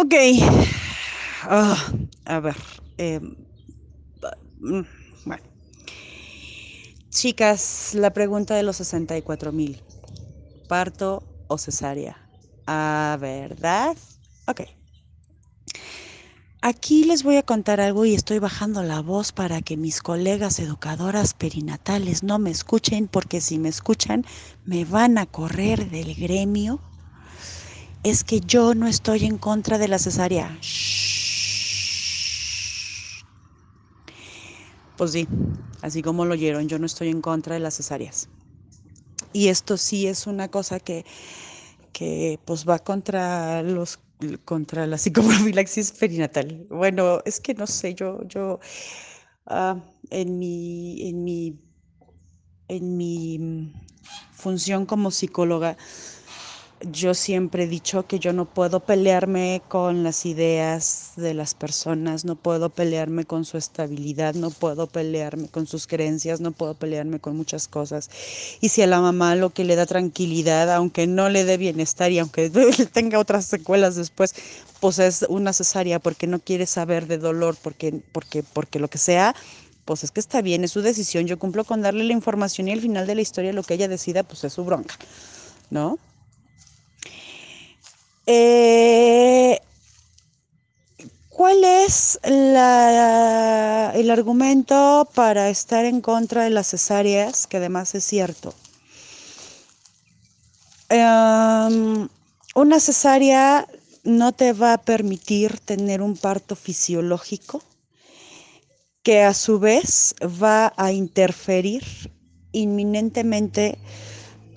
Ok. Ah, a ver. em, mm, bueno. Chicas, la pregunta de los 64 mil. ¿Parto o cesárea? Ah, ¿verdad? Ok. Aquí les voy a contar algo y estoy bajando la voz para que mis colegas educadoras perinatales no me escuchen, porque si me escuchan me van a correr del gremio. Es que yo no estoy en contra de la cesárea. Pues sí, así como lo oyeron, yo no estoy en contra de las cesáreas. Y esto sí es una cosa que, que pues va contra los contra la psicoprofilaxis perinatal. Bueno, es que no sé, yo, yo ah, en mi, en mi, en mi mm, función como psicóloga, yo siempre he dicho que yo no puedo pelearme con las ideas de las personas, no puedo pelearme con su estabilidad, no puedo pelearme con sus creencias, no puedo pelearme con muchas cosas. Y si a la mamá lo que le da tranquilidad, aunque no le dé bienestar y aunque tenga otras secuelas después, pues es una cesárea porque no quiere saber de dolor, porque, porque, porque lo que sea, pues es que está bien, es su decisión. Yo cumplo con darle la información y al final de la historia lo que ella decida, pues es su bronca, ¿no? Eh, ¿Cuál es el argumento para estar en contra de las cesáreas? Que además es cierto. Um, una cesárea no te va a permitir tener un parto fisiológico que a su vez va a interferir inminentemente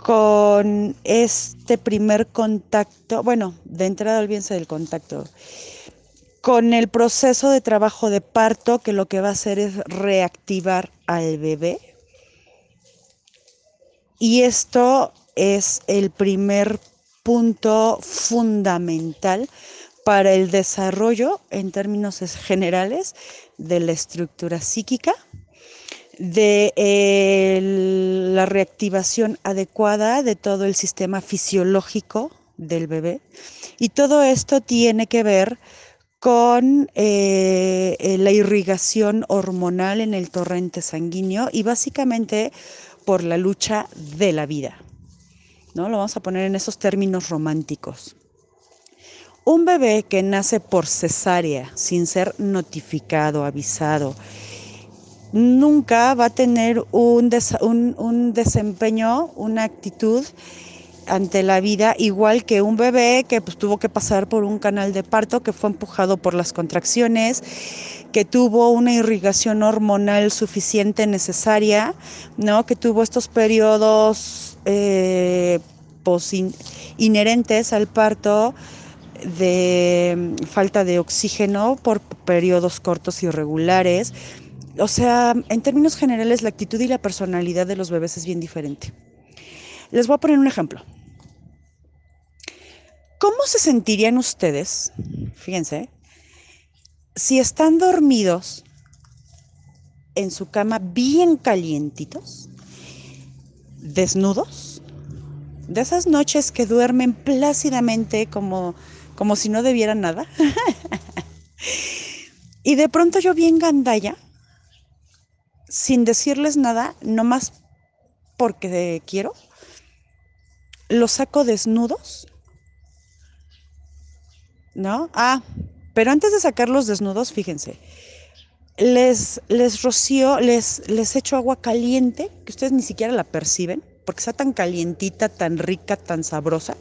con este primer contacto, bueno, de entrada olvídense del contacto, con el proceso de trabajo de parto que lo que va a hacer es reactivar al bebé. Y esto es el primer punto fundamental para el desarrollo en términos generales de la estructura psíquica de eh, la reactivación adecuada de todo el sistema fisiológico del bebé. Y todo esto tiene que ver con eh, eh, la irrigación hormonal en el torrente sanguíneo y básicamente por la lucha de la vida. ¿no? Lo vamos a poner en esos términos románticos. Un bebé que nace por cesárea, sin ser notificado, avisado, nunca va a tener un, un, un, desempeño, una actitud ante la vida igual que un bebé que pues, tuvo que pasar por un canal de parto, que fue empujado por las contracciones, que tuvo una irrigación hormonal suficiente necesaria, ¿no? que tuvo estos periodos eh, pues, in inherentes al parto de falta de oxígeno por periodos cortos y irregulares, o sea, en términos generales, la actitud y la personalidad de los bebés es bien diferente. Les voy a poner un ejemplo. ¿Cómo se sentirían ustedes, fíjense, si están dormidos en su cama bien calientitos, desnudos, de esas noches que duermen plácidamente como, como si no debieran nada? y de pronto yo bien gandalla, sin decirles nada, nomás porque quiero, los saco desnudos, ¿no? Ah, pero antes de sacarlos desnudos, fíjense, les, les rocío, les, les echo agua caliente, que ustedes ni siquiera la perciben, porque está tan calientita, tan rica, tan sabrosa.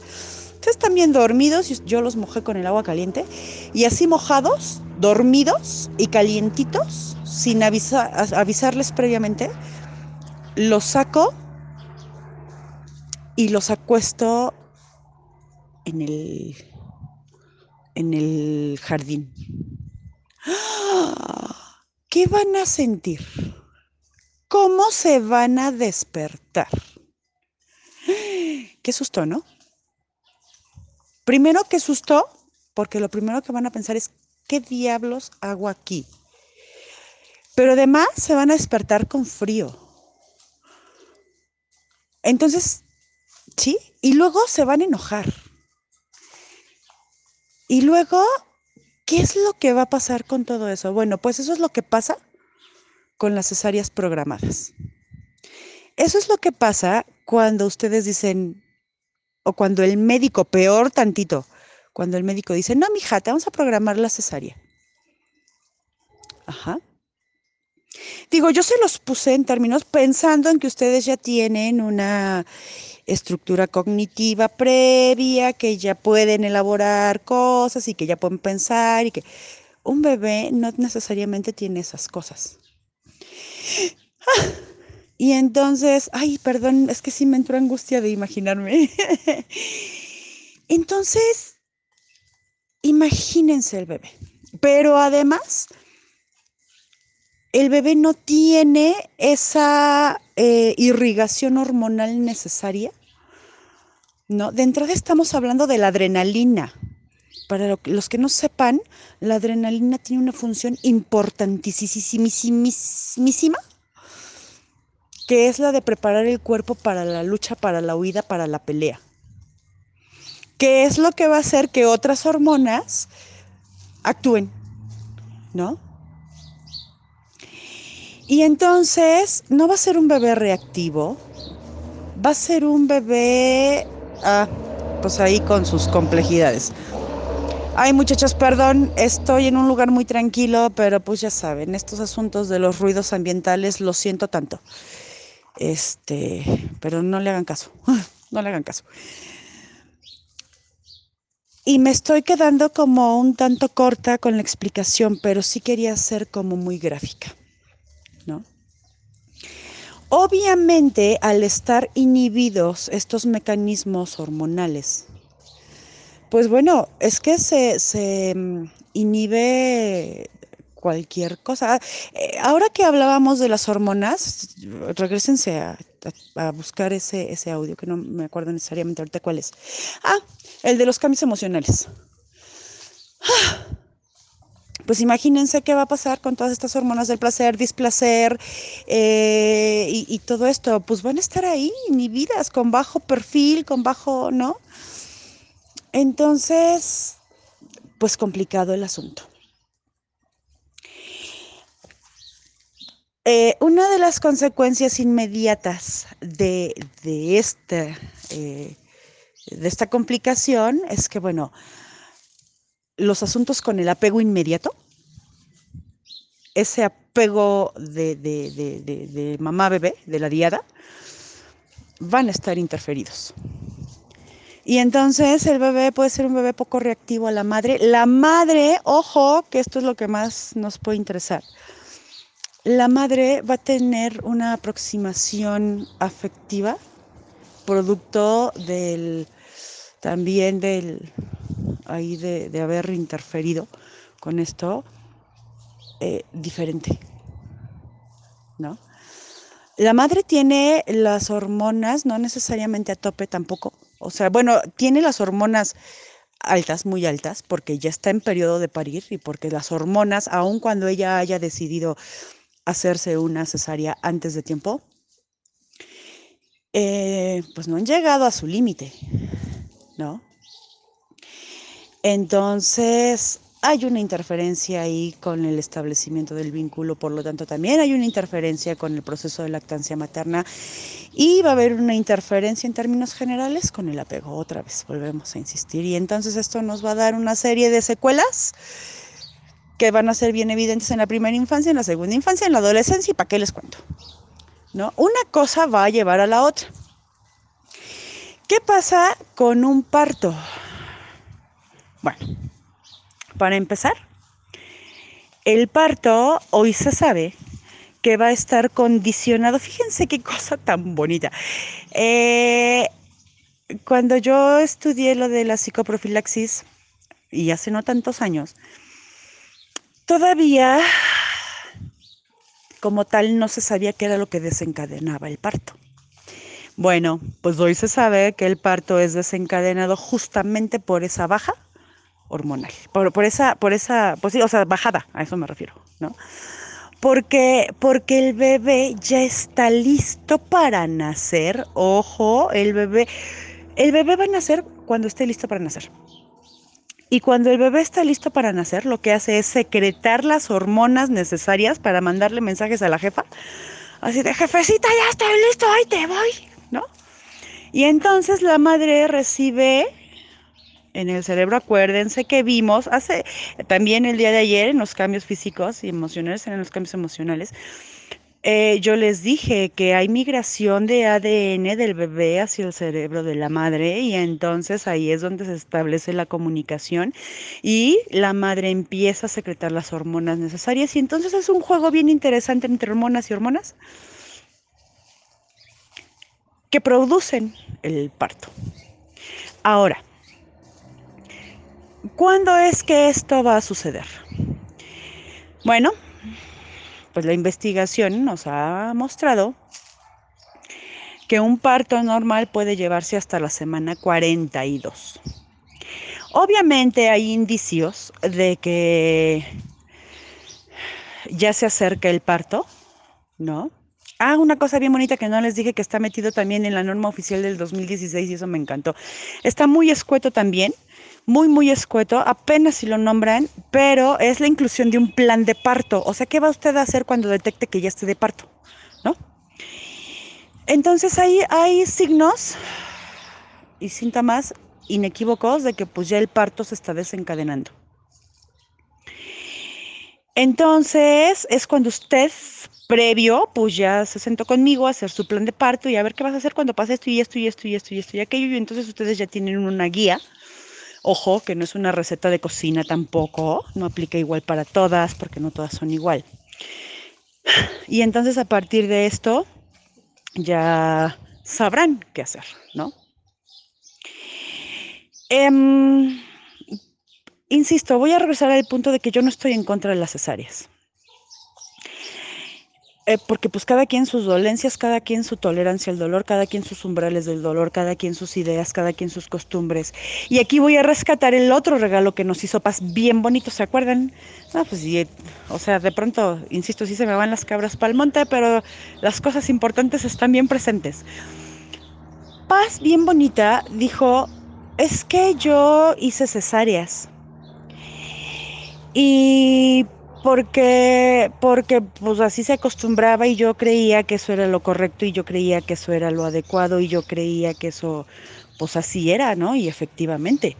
Ustedes están bien dormidos yo los mojé con el agua caliente. Y así mojados, dormidos y calientitos, sin avisa, avisarles previamente, los saco y los acuesto en el, en el jardín. ¿Qué van a sentir? ¿Cómo se van a despertar? Qué susto, ¿no? Primero, qué susto, porque lo primero que van a pensar es, ¿qué diablos hago aquí? Pero además se van a despertar con frío. Entonces, ¿sí? Y luego se van a enojar. Y luego ¿qué es lo que va a pasar con todo eso? Bueno, pues eso es lo que pasa con las cesáreas programadas. Eso es lo que pasa cuando ustedes dicen, o cuando el médico, peor tantito, cuando el médico dice, no, mija, te vamos a programar la cesárea. Ajá. Digo, yo se los puse en términos pensando en que ustedes ya tienen una estructura cognitiva previa, que ya pueden elaborar cosas y que ya pueden pensar y que un bebé no necesariamente tiene esas cosas. Y entonces, ay, perdón, es que sí me entró angustia de imaginarme. entonces, imagínense el bebé. Pero además, el bebé no tiene esa eh, irrigación hormonal necesaria. ¿no? De entrada estamos hablando de la adrenalina. Para los que no sepan, la adrenalina tiene una función importantísima que es la de preparar el cuerpo para la lucha, para la huida, para la pelea. ¿Qué es lo que va a hacer que otras hormonas actúen? ¿No? Y entonces no va a ser un bebé reactivo, va a ser un bebé, ah, pues ahí con sus complejidades. Ay, muchachos, perdón, estoy en un lugar muy tranquilo, pero pues ya saben, estos asuntos de los ruidos ambientales lo siento tanto. Este, pero no le hagan caso, no le hagan caso. Y me estoy quedando como un tanto corta con la explicación, pero sí quería ser como muy gráfica, ¿no? Obviamente, al estar inhibidos estos mecanismos hormonales, pues bueno, es que se, se mm, inhibe cualquier cosa. Eh, ahora que hablábamos de las hormonas, regresense a, buscar ese, ese audio, que no me acuerdo necesariamente ahorita cuál es. Ah, el de los cambios emocionales. Ah, pues imagínense qué va a pasar con todas estas hormonas del placer, displacer eh, y, y, todo esto. Pues van a estar ahí inhibidas, con bajo perfil, con bajo, ¿no? Entonces, pues complicado el asunto. Eh, una de las consecuencias inmediatas de, esta, eh, de esta complicación es que, bueno, los asuntos con el apego inmediato, ese apego de, de mamá bebé, de la diada, van a estar interferidos. Y entonces el bebé puede ser un bebé poco reactivo a la madre. La madre, ojo, que esto es lo que más nos puede interesar la madre va a tener una aproximación afectiva, producto del también del ahí de, haber interferido con esto eh, diferente. ¿No? La madre tiene las hormonas, no necesariamente a tope tampoco. O sea, bueno, tiene las hormonas altas, muy altas, porque ya está en periodo de parir y porque las hormonas, aun cuando ella haya decidido hacerse una cesárea antes de tiempo, eh, pues no han llegado a su límite, ¿no? Entonces, hay una interferencia ahí con el establecimiento del vínculo, por lo tanto también hay una interferencia con el proceso de lactancia materna y va a haber una interferencia en términos generales con el apego. Otra vez, volvemos a insistir. Y entonces esto nos va a dar una serie de secuelas que van a ser bien evidentes en la primera infancia, en la segunda infancia, en la adolescencia y para qué les cuento. ¿No? Una cosa va a llevar a la otra. ¿Qué pasa con un parto? Bueno, para empezar, el parto hoy se sabe que va a estar condicionado. Fíjense qué cosa tan bonita. Eh, cuando yo estudié lo de la psicoprofilaxis, y hace no tantos años, Todavía, como tal, no se sabía qué era lo que desencadenaba el parto. Bueno, pues hoy se sabe que el parto es desencadenado justamente por esa baja hormonal, por, esa, por esa, pues sí, o sea, bajada, a eso me refiero, ¿no? Porque, porque el bebé ya está listo para nacer. Ojo, el bebé, el bebé va a nacer cuando esté listo para nacer. Y cuando el bebé está listo para nacer, lo que hace es secretar las hormonas necesarias para mandarle mensajes a la jefa. Así de, jefecita, ya estoy listo, ahí te voy, ¿no? Y entonces la madre recibe en el cerebro, acuérdense que vimos hace también el día de ayer en los cambios físicos y emocionales, en los cambios emocionales, eh, yo les dije que hay migración de ADN del bebé hacia el cerebro de la madre y entonces ahí es donde se establece la comunicación y la madre empieza a secretar las hormonas necesarias y entonces es un juego bien interesante entre hormonas y hormonas que producen el parto. Ahora, ¿cuándo es que esto va a suceder? Bueno, pues la investigación nos ha mostrado que un parto normal puede llevarse hasta la semana 42. Obviamente hay indicios de que ya se acerca el parto, ¿no? Ah, una cosa bien bonita que no les dije que está metido también en la norma oficial del 2016 y eso me encantó. Está muy escueto también, muy, muy escueto, apenas si lo nombran, pero es la inclusión de un plan de parto. O sea, ¿qué va usted a hacer cuando detecte que ya esté de parto? ¿No? Entonces ahí hay signos y síntomas inequívocos de que pues ya el parto se está desencadenando. Entonces es cuando usted previo, pues ya se sentó conmigo a hacer su plan de parto y a ver qué vas a hacer cuando pase esto y esto y esto y esto y esto y aquello. Y entonces ustedes ya tienen una guía Ojo, que no es una receta de cocina tampoco, no aplica igual para todas porque no todas son igual. Y entonces a partir de esto ya sabrán qué hacer, ¿no? Em, insisto, voy a regresar al punto de que yo no estoy en contra de las cesáreas. Eh, porque pues cada quien sus dolencias, cada quien su tolerancia al dolor, cada quien sus umbrales del dolor, cada quien sus ideas, cada quien sus costumbres. Y aquí voy a rescatar el otro regalo que nos hizo Paz, bien bonito, ¿se acuerdan? No, pues, o sea, de pronto, insisto, sí se me van las cabras para el monte, pero las cosas importantes están bien presentes. Paz, bien bonita, dijo, es que yo hice cesáreas. Y porque, porque pues así se acostumbraba y yo creía que eso era lo correcto y yo creía que eso era lo adecuado y yo creía que eso pues así era, ¿no? Y efectivamente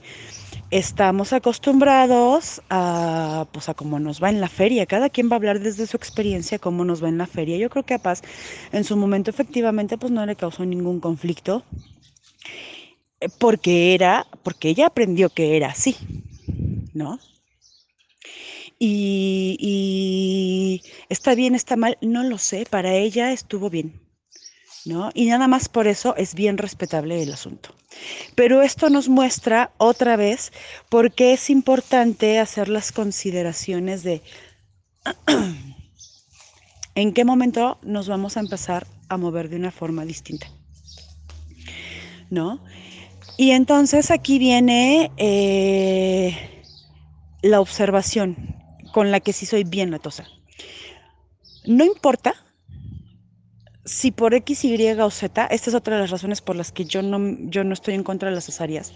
estamos acostumbrados a pues a cómo nos va en la feria. Cada quien va a hablar desde su experiencia cómo nos va en la feria. Yo creo que a Paz en su momento efectivamente pues no le causó ningún conflicto eh, porque era, porque ella aprendió que era así, ¿no? Y, está bien, está mal, no lo sé, para ella estuvo bien, ¿no? Y nada más por eso es bien respetable el asunto. Pero esto nos muestra otra vez por qué es importante hacer las consideraciones de en qué momento nos vamos a empezar a mover de una forma distinta, ¿no? Y entonces aquí viene eh, la observación con la que sí soy bien latosa. No importa si por X, Y o Z, esta es otra de las razones por las que yo no, yo no estoy en contra de las cesáreas,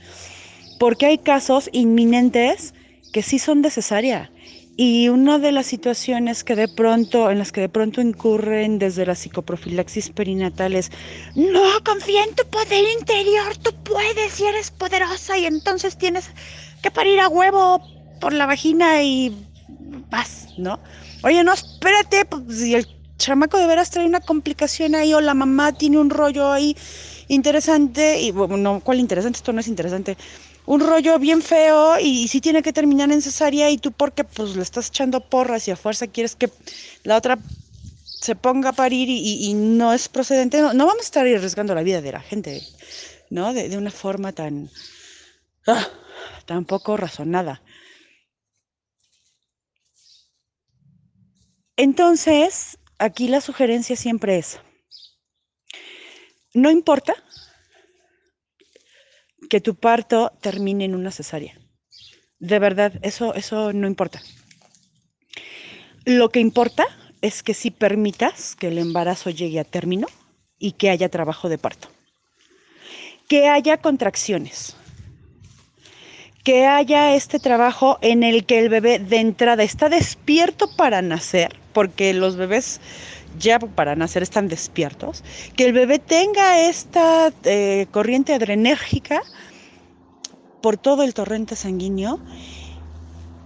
porque hay casos inminentes que sí son de cesárea. Y una de las situaciones que de pronto, en las que de pronto incurren desde la psicoprofilaxis perinatal es, no, confía en tu poder interior, tú puedes y eres poderosa y entonces tienes que parir a huevo por la vagina y paz, ¿no? Oye, no, espérate, pues, si el chamaco de veras trae una complicación ahí o la mamá tiene un rollo ahí interesante, y bueno, no, ¿cuál interesante? Esto no es interesante. Un rollo bien feo y, si tiene que terminar en cesárea y tú porque pues le estás echando porras y a fuerza quieres que la otra se ponga a parir y, no es procedente, no, vamos a estar arriesgando la vida de la gente, ¿no? De, una forma tan, ah, tan poco razonada. Entonces, aquí la sugerencia siempre es, no importa que tu parto termine en una cesárea. De verdad, eso, eso no importa. Lo que importa es que si permitas que el embarazo llegue a término y que haya trabajo de parto. Que haya contracciones. que haya este trabajo en el que el bebé de entrada está despierto para nacer, porque los bebés ya para nacer están despiertos, que el bebé tenga esta eh, corriente adrenérgica por todo el torrente sanguíneo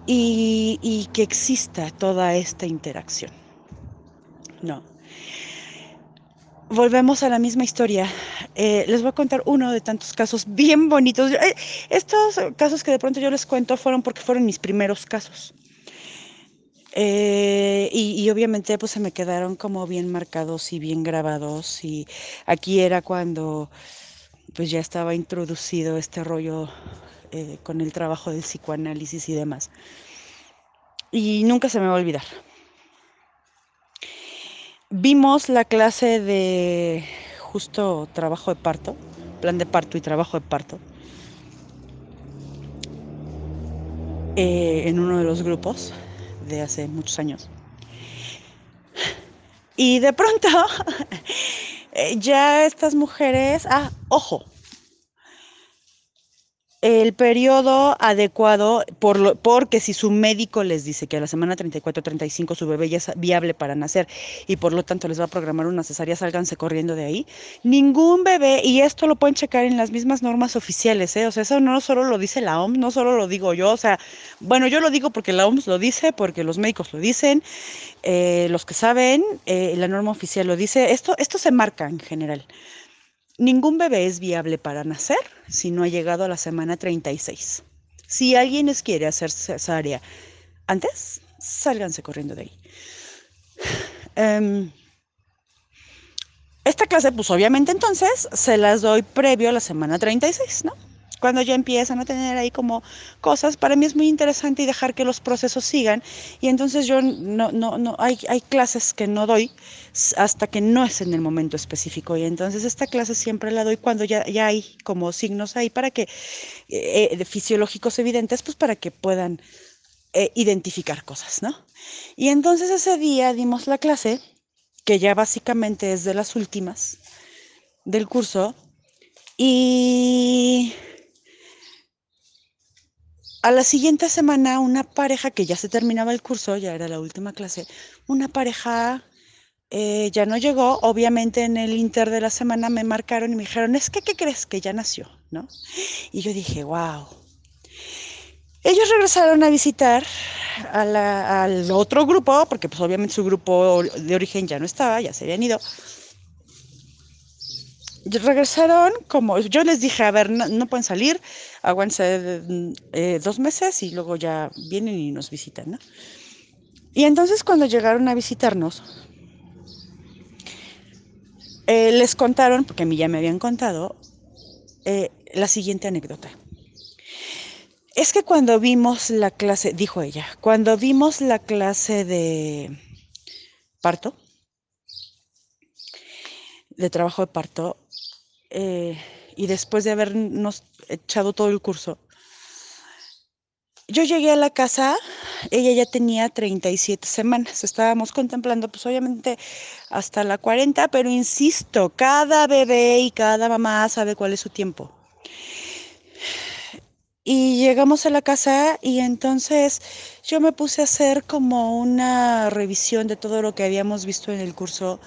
y, que exista toda esta interacción. No. Volvemos a la misma historia. Eh, les voy a contar uno de tantos casos bien bonitos. Eh, estos casos que de pronto yo les cuento fueron porque fueron mis primeros casos. Eh, y, obviamente pues se me quedaron como bien marcados y bien grabados. Y aquí era cuando pues ya estaba introducido este rollo con el trabajo del psicoanálisis y demás. Y nunca se me va a olvidar vimos la clase de justo trabajo de parto, plan de parto y trabajo de parto, eh, en uno de los grupos de hace muchos años. Y de pronto, eh, ya estas mujeres, ah, ojo, el periodo adecuado, por lo, porque si su médico les dice que a la semana 34-35 su bebé ya es viable para nacer y por lo tanto les va a programar una cesárea, sálganse corriendo de ahí. Ningún bebé, y esto lo pueden checar en las mismas normas oficiales, ¿eh? o sea, eso no solo lo dice la OMS, no solo lo digo yo, o sea, bueno, yo lo digo porque la OMS lo dice, porque los médicos lo dicen, eh, los que saben, eh, la norma oficial lo dice, esto, esto se marca en general. Ningún bebé es viable para nacer si no ha llegado a la semana 36. Si alguien les quiere hacer cesárea antes, sálganse corriendo de ahí. Em, esta clase, pues obviamente entonces se las doy previo a la semana 36, ¿no? Cuando ya empiezan a tener ahí como cosas, para mí es muy interesante y dejar que los procesos sigan. Y entonces yo no, no, no, hay, clases que no doy hasta que no es en el momento específico. Y entonces esta clase siempre la doy cuando ya, ya hay como signos ahí para que, eh, eh fisiológicos evidentes, pues para que puedan eh, identificar cosas, ¿no? Y entonces ese día dimos la clase, que ya básicamente es de las últimas del curso, y a la siguiente semana, una pareja que ya se terminaba el curso, ya era la última clase, una pareja eh, ya no llegó. Obviamente en el inter de la semana me marcaron y me dijeron, es que, ¿qué crees? Que ya nació, ¿no? Y yo dije, wow. Ellos regresaron a visitar al otro grupo, porque pues obviamente su grupo de origen ya no estaba, ya se habían ido regresaron como yo les dije, a ver, no, pueden salir, aguántense eh, dos meses y luego ya vienen y nos visitan, ¿no? Y entonces cuando llegaron a visitarnos, eh, les contaron, porque a mí ya me habían contado, eh, la siguiente anécdota. Es que cuando vimos la clase, dijo ella, cuando vimos la clase de parto, de trabajo de parto, eh, y después de habernos echado todo el curso, yo llegué a la casa, ella ya tenía 37 semanas, estábamos contemplando pues obviamente hasta la 40, pero insisto, cada bebé y cada mamá sabe cuál es su tiempo. Y llegamos a la casa y entonces yo me puse a hacer como una revisión de todo lo que habíamos visto en el curso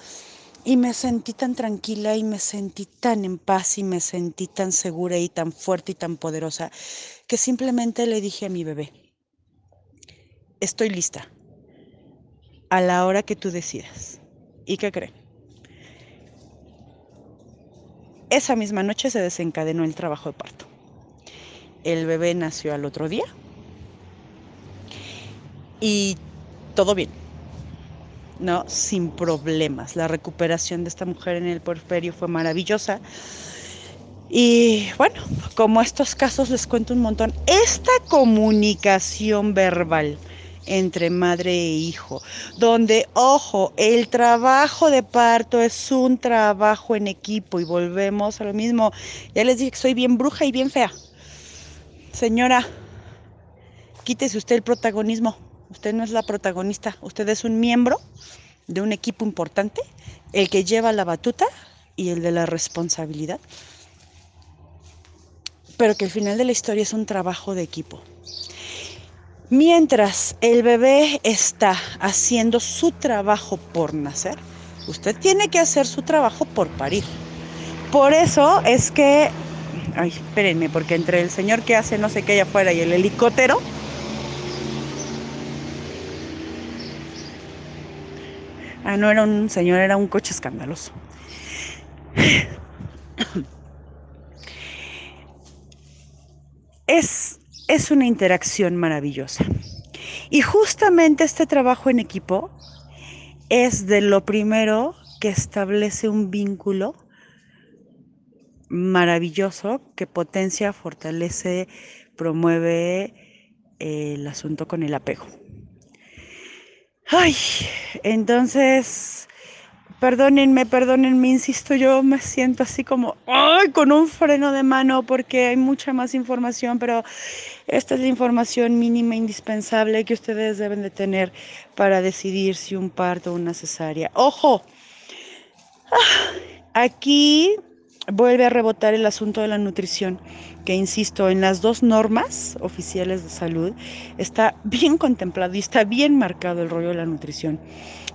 y me sentí tan tranquila y me sentí tan en paz y me sentí tan segura y tan fuerte y tan poderosa que simplemente le dije a mi bebé, estoy lista a la hora que tú decidas. ¿Y qué cree? Esa misma noche se desencadenó el trabajo de parto. El bebé nació al otro día y todo bien ¿no? Sin problemas. La recuperación de esta mujer en el porferio fue maravillosa. Y bueno, como estos casos les cuento un montón, esta comunicación verbal entre madre e hijo, donde, ojo, el trabajo de parto es un trabajo en equipo y volvemos a lo mismo. Ya les dije que soy bien bruja y bien fea. Señora, quítese usted el protagonismo. Usted no es la protagonista, usted es un miembro de un equipo importante, el que lleva la batuta y el de la responsabilidad. pero que el final de la historia es un trabajo de equipo. Mientras el bebé está haciendo su trabajo por nacer, usted tiene que hacer su trabajo por parir. Por eso es que, ay, espérenme, porque entre el señor que hace no sé qué allá afuera y el helicóptero, ah, no era un señor, era un coche escandaloso. Es, es una interacción maravillosa. Y justamente este trabajo en equipo es de lo primero que establece un vínculo maravilloso que potencia, fortalece, promueve eh, el asunto con el apego. Ay, entonces Perdónenme, perdónenme, insisto, yo me siento así como, ¡ay! con un freno de mano porque hay mucha más información, pero esta es la información mínima indispensable que ustedes deben de tener para decidir si un parto o una cesárea. ¡Ojo! Ah, aquí vuelve a rebotar el asunto de la nutrición, que insisto, en las dos normas oficiales de salud está bien contemplado y está bien marcado el rollo de la nutrición.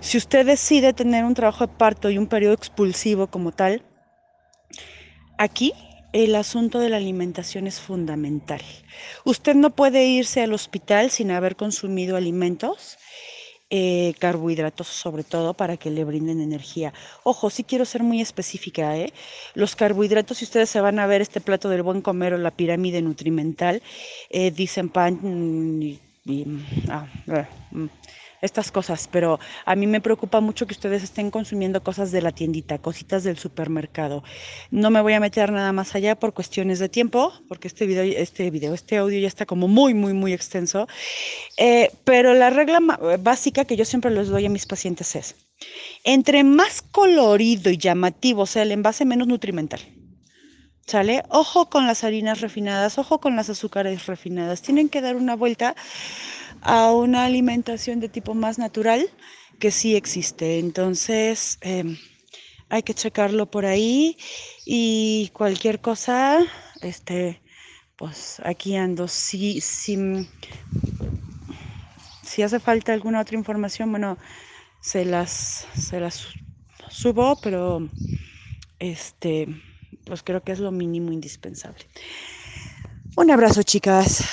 Si usted decide tener un trabajo de parto y un periodo expulsivo como tal, aquí el asunto de la alimentación es fundamental. Usted no puede irse al hospital sin haber consumido alimentos, eh, carbohidratos sobre todo, para que le brinden energía. Ojo, sí quiero ser muy específica. ¿eh? Los carbohidratos, si ustedes se van a ver este plato del buen comer o la pirámide nutrimental, eh, dicen pan y... Ah, mm, estas cosas, pero a mí me preocupa mucho que ustedes estén consumiendo cosas de la tiendita, cositas del supermercado. No me voy a meter nada más allá por cuestiones de tiempo, porque este video, este video, este audio ya está como muy, muy, muy extenso. Eh, pero la regla básica que yo siempre les doy a mis pacientes es, entre más colorido y llamativo sea el envase, menos nutrimental. ¿Sale? Ojo con las harinas refinadas, ojo con las azúcares refinadas. Tienen que dar una vuelta a una alimentación de tipo más natural que sí existe. Entonces, em, hay que checarlo por ahí y cualquier cosa, este, pues aquí ando. Si, si, si hace falta alguna otra información, bueno, se las, se las subo, pero este, pues creo que es lo mínimo indispensable. Un abrazo, chicas.